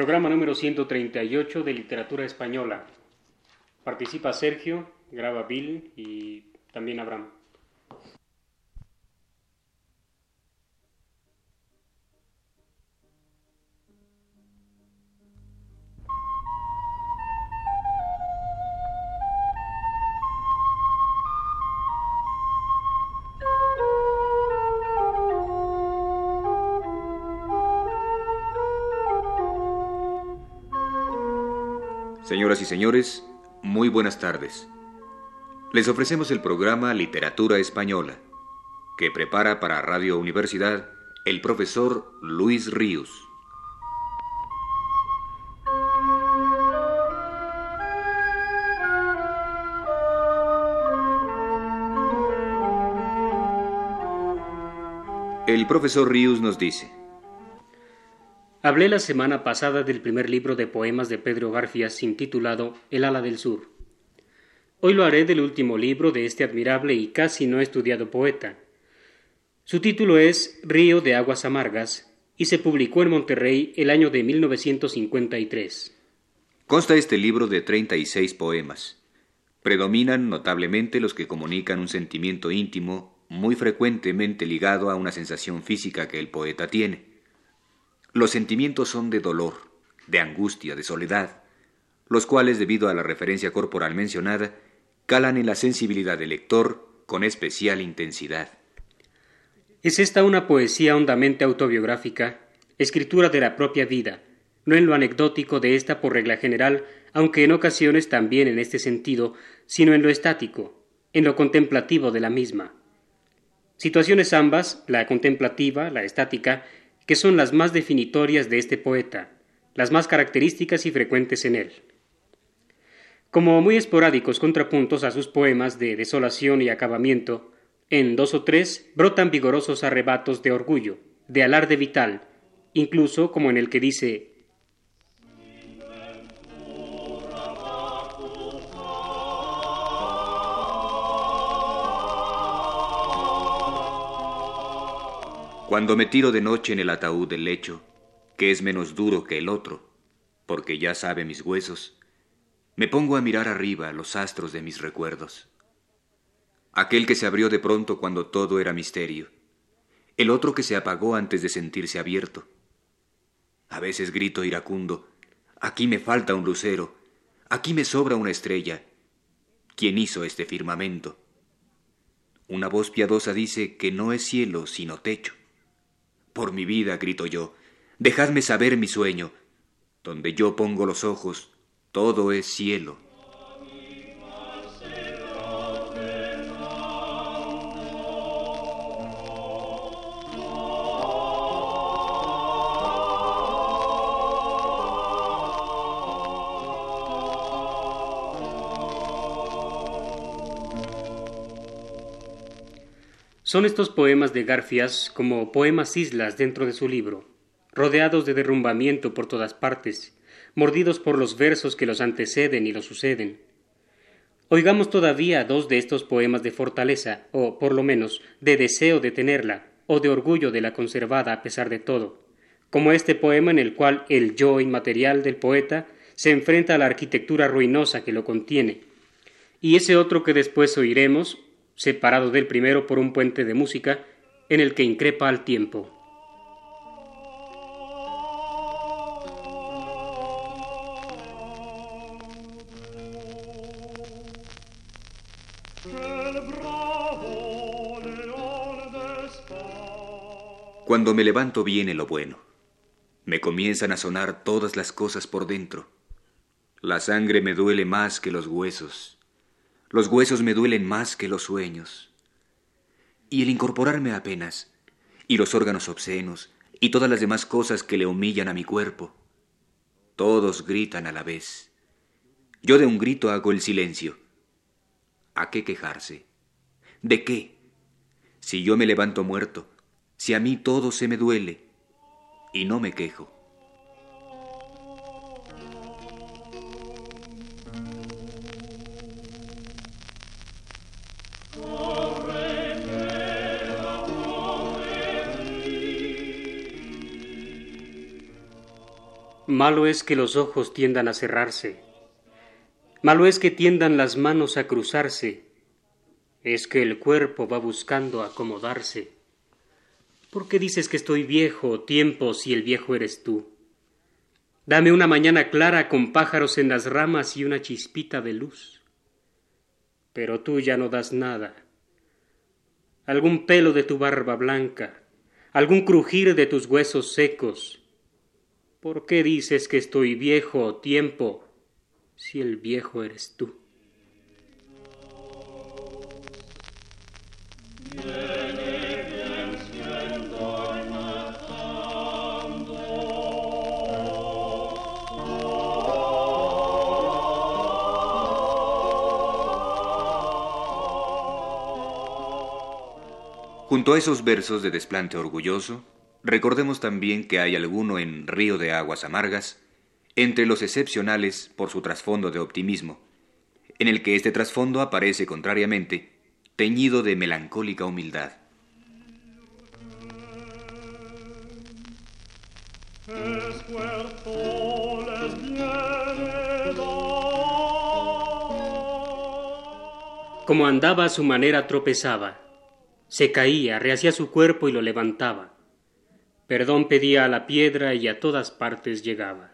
Programa número 138 de Literatura Española. Participa Sergio, graba Bill y también Abraham. Señoras y señores, muy buenas tardes. Les ofrecemos el programa Literatura Española, que prepara para Radio Universidad el profesor Luis Ríos. El profesor Ríos nos dice, Hablé la semana pasada del primer libro de poemas de Pedro Garfias intitulado El ala del sur. Hoy lo haré del último libro de este admirable y casi no estudiado poeta. Su título es Río de Aguas Amargas y se publicó en Monterrey el año de 1953. Consta este libro de 36 poemas. Predominan notablemente los que comunican un sentimiento íntimo muy frecuentemente ligado a una sensación física que el poeta tiene. Los sentimientos son de dolor, de angustia, de soledad, los cuales, debido a la referencia corporal mencionada, calan en la sensibilidad del lector con especial intensidad. Es esta una poesía hondamente autobiográfica, escritura de la propia vida, no en lo anecdótico de esta por regla general, aunque en ocasiones también en este sentido, sino en lo estático, en lo contemplativo de la misma. Situaciones ambas, la contemplativa, la estática, que son las más definitorias de este poeta, las más características y frecuentes en él. Como muy esporádicos contrapuntos a sus poemas de desolación y acabamiento, en dos o tres brotan vigorosos arrebatos de orgullo, de alarde vital, incluso como en el que dice Cuando me tiro de noche en el ataúd del lecho, que es menos duro que el otro, porque ya sabe mis huesos, me pongo a mirar arriba los astros de mis recuerdos. Aquel que se abrió de pronto cuando todo era misterio, el otro que se apagó antes de sentirse abierto. A veces grito iracundo, aquí me falta un lucero, aquí me sobra una estrella. ¿Quién hizo este firmamento? Una voz piadosa dice que no es cielo sino techo. Por mi vida, grito yo, dejadme saber mi sueño. Donde yo pongo los ojos, todo es cielo. Son estos poemas de Garfias como poemas islas dentro de su libro, rodeados de derrumbamiento por todas partes, mordidos por los versos que los anteceden y los suceden. Oigamos todavía dos de estos poemas de fortaleza, o por lo menos de deseo de tenerla, o de orgullo de la conservada a pesar de todo, como este poema en el cual el yo inmaterial del poeta se enfrenta a la arquitectura ruinosa que lo contiene, y ese otro que después oiremos, separado del primero por un puente de música en el que increpa al tiempo. Cuando me levanto viene lo bueno. Me comienzan a sonar todas las cosas por dentro. La sangre me duele más que los huesos. Los huesos me duelen más que los sueños. Y el incorporarme apenas, y los órganos obscenos, y todas las demás cosas que le humillan a mi cuerpo. Todos gritan a la vez. Yo de un grito hago el silencio. ¿A qué quejarse? ¿De qué? Si yo me levanto muerto, si a mí todo se me duele, y no me quejo. Malo es que los ojos tiendan a cerrarse. Malo es que tiendan las manos a cruzarse. Es que el cuerpo va buscando acomodarse. ¿Por qué dices que estoy viejo, tiempo, si el viejo eres tú? Dame una mañana clara con pájaros en las ramas y una chispita de luz. Pero tú ya no das nada. Algún pelo de tu barba blanca, algún crujir de tus huesos secos. ¿Por qué dices que estoy viejo, tiempo, si el viejo eres tú? Junto a esos versos de desplante orgulloso, recordemos también que hay alguno en Río de Aguas Amargas, entre los excepcionales por su trasfondo de optimismo, en el que este trasfondo aparece contrariamente, teñido de melancólica humildad. Como andaba a su manera tropezaba se caía, rehacía su cuerpo y lo levantaba. Perdón pedía a la piedra y a todas partes llegaba.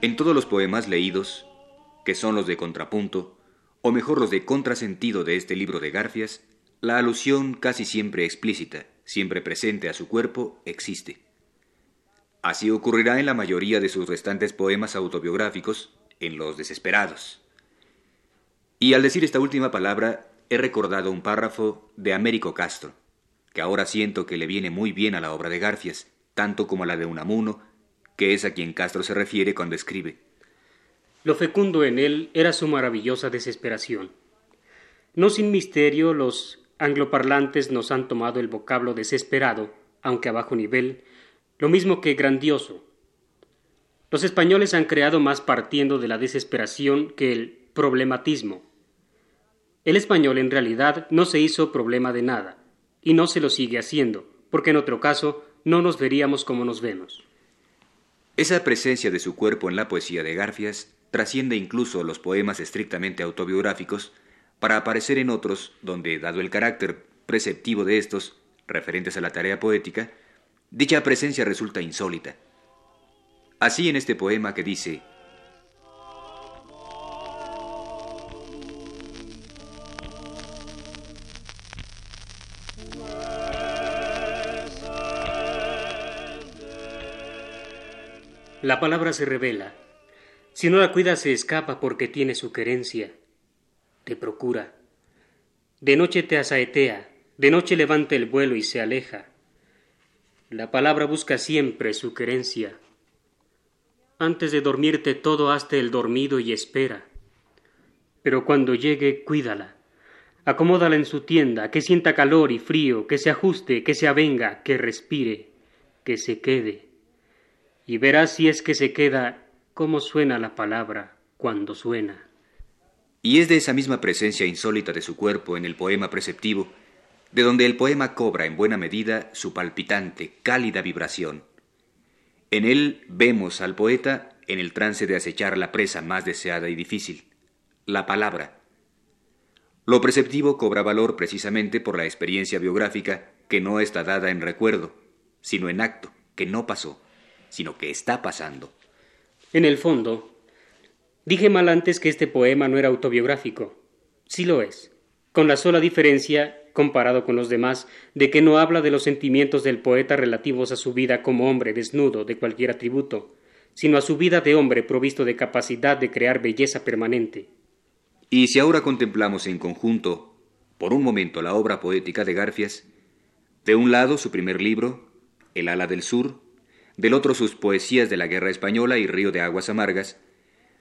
En todos los poemas leídos, que son los de contrapunto, o mejor los de contrasentido de este libro de Garfias, la alusión casi siempre explícita, siempre presente a su cuerpo, existe. Así ocurrirá en la mayoría de sus restantes poemas autobiográficos, en Los Desesperados. Y al decir esta última palabra, he recordado un párrafo de Américo Castro, que ahora siento que le viene muy bien a la obra de Garfias, tanto como a la de Unamuno, que es a quien Castro se refiere cuando escribe. Lo fecundo en él era su maravillosa desesperación. No sin misterio los angloparlantes nos han tomado el vocablo desesperado, aunque a bajo nivel, lo mismo que grandioso. Los españoles han creado más partiendo de la desesperación que el problematismo. El español en realidad no se hizo problema de nada, y no se lo sigue haciendo, porque en otro caso no nos veríamos como nos vemos. Esa presencia de su cuerpo en la poesía de Garfias trasciende incluso los poemas estrictamente autobiográficos para aparecer en otros donde, dado el carácter preceptivo de estos, referentes a la tarea poética, dicha presencia resulta insólita. Así en este poema que dice, La palabra se revela. Si no la cuida se escapa porque tiene su querencia te procura. De noche te asaetea, de noche levanta el vuelo y se aleja. La palabra busca siempre su querencia. Antes de dormirte todo hazte el dormido y espera. Pero cuando llegue, cuídala. Acomódala en su tienda, que sienta calor y frío, que se ajuste, que se avenga, que respire, que se quede. Y verás si es que se queda cómo suena la palabra cuando suena. Y es de esa misma presencia insólita de su cuerpo en el poema preceptivo, de donde el poema cobra en buena medida su palpitante, cálida vibración. En él vemos al poeta en el trance de acechar la presa más deseada y difícil, la palabra. Lo preceptivo cobra valor precisamente por la experiencia biográfica que no está dada en recuerdo, sino en acto, que no pasó, sino que está pasando. En el fondo, Dije mal antes que este poema no era autobiográfico. Sí lo es, con la sola diferencia, comparado con los demás, de que no habla de los sentimientos del poeta relativos a su vida como hombre desnudo de cualquier atributo, sino a su vida de hombre provisto de capacidad de crear belleza permanente. Y si ahora contemplamos en conjunto, por un momento, la obra poética de Garfias, de un lado su primer libro, El ala del sur, del otro sus poesías de la guerra española y Río de aguas amargas,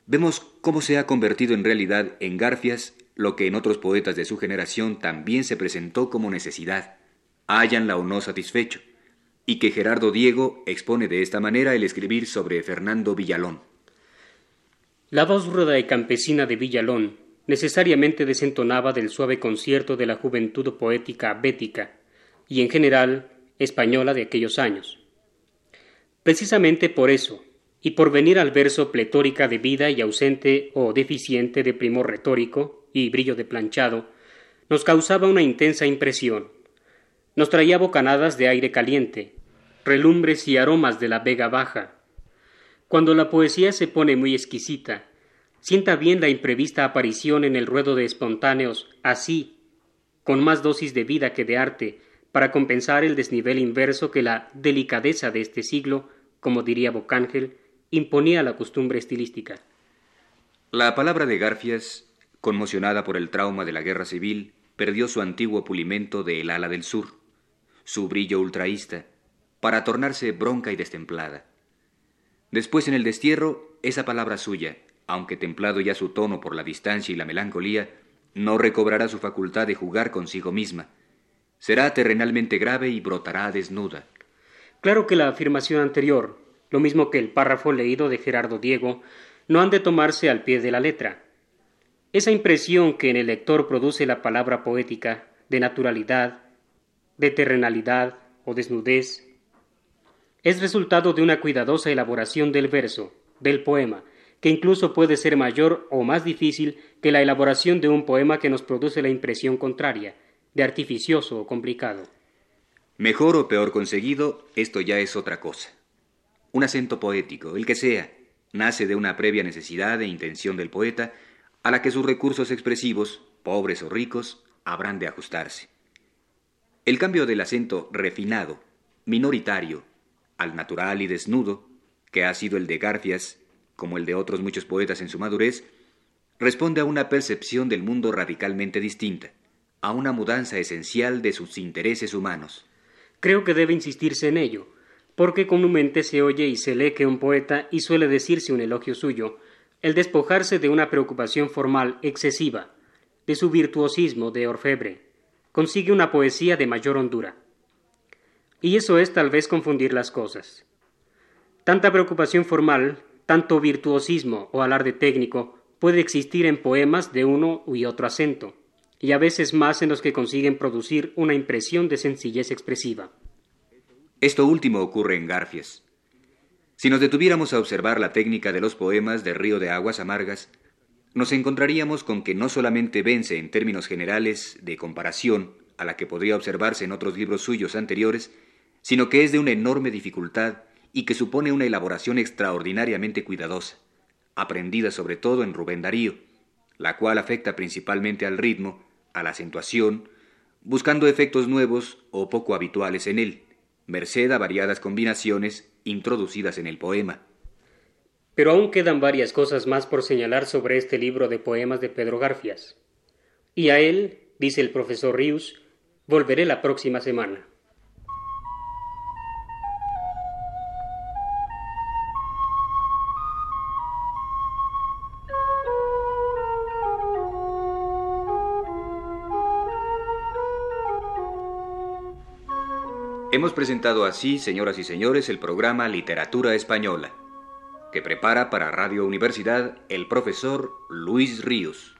vemos cómo se ha convertido en realidad en Garfias lo que en otros poetas de su generación también se presentó como necesidad, háyanla o no satisfecho, y que Gerardo Diego expone de esta manera el escribir sobre Fernando Villalón. La voz ruda y campesina de Villalón necesariamente desentonaba del suave concierto de la juventud poética bética y en general española de aquellos años. Precisamente por eso, y por venir al verso pletórica de vida y ausente o deficiente de primor retórico y brillo de planchado, nos causaba una intensa impresión. Nos traía bocanadas de aire caliente, relumbres y aromas de la vega baja. Cuando la poesía se pone muy exquisita, sienta bien la imprevista aparición en el ruedo de espontáneos, así, con más dosis de vida que de arte, para compensar el desnivel inverso que la delicadeza de este siglo, como diría Bocángel, imponía la costumbre estilística. La palabra de Garfias, conmocionada por el trauma de la guerra civil, perdió su antiguo pulimento de El ala del sur, su brillo ultraísta, para tornarse bronca y destemplada. Después en el destierro, esa palabra suya, aunque templado ya su tono por la distancia y la melancolía, no recobrará su facultad de jugar consigo misma. Será terrenalmente grave y brotará desnuda. Claro que la afirmación anterior, lo mismo que el párrafo leído de Gerardo Diego, no han de tomarse al pie de la letra. Esa impresión que en el lector produce la palabra poética, de naturalidad, de terrenalidad o desnudez, es resultado de una cuidadosa elaboración del verso, del poema, que incluso puede ser mayor o más difícil que la elaboración de un poema que nos produce la impresión contraria, de artificioso o complicado. Mejor o peor conseguido, esto ya es otra cosa. Un acento poético, el que sea, nace de una previa necesidad e intención del poeta a la que sus recursos expresivos, pobres o ricos, habrán de ajustarse. El cambio del acento refinado, minoritario, al natural y desnudo, que ha sido el de Garfias, como el de otros muchos poetas en su madurez, responde a una percepción del mundo radicalmente distinta, a una mudanza esencial de sus intereses humanos. Creo que debe insistirse en ello, porque comúnmente se oye y se lee que un poeta, y suele decirse un elogio suyo, el despojarse de una preocupación formal excesiva, de su virtuosismo de orfebre, consigue una poesía de mayor hondura. Y eso es tal vez confundir las cosas. Tanta preocupación formal, tanto virtuosismo o alarde técnico puede existir en poemas de uno y otro acento, y a veces más en los que consiguen producir una impresión de sencillez expresiva. Esto último ocurre en Garfias. Si nos detuviéramos a observar la técnica de los poemas de Río de Aguas Amargas, nos encontraríamos con que no solamente vence en términos generales de comparación a la que podría observarse en otros libros suyos anteriores, sino que es de una enorme dificultad y que supone una elaboración extraordinariamente cuidadosa, aprendida sobre todo en Rubén Darío, la cual afecta principalmente al ritmo, a la acentuación, buscando efectos nuevos o poco habituales en él, merced a variadas combinaciones introducidas en el poema. Pero aún quedan varias cosas más por señalar sobre este libro de poemas de Pedro Garfias. Y a él, dice el profesor Rius, volveré la próxima semana. Hemos presentado así, señoras y señores, el programa Literatura Española, que prepara para Radio Universidad el profesor Luis Ríos.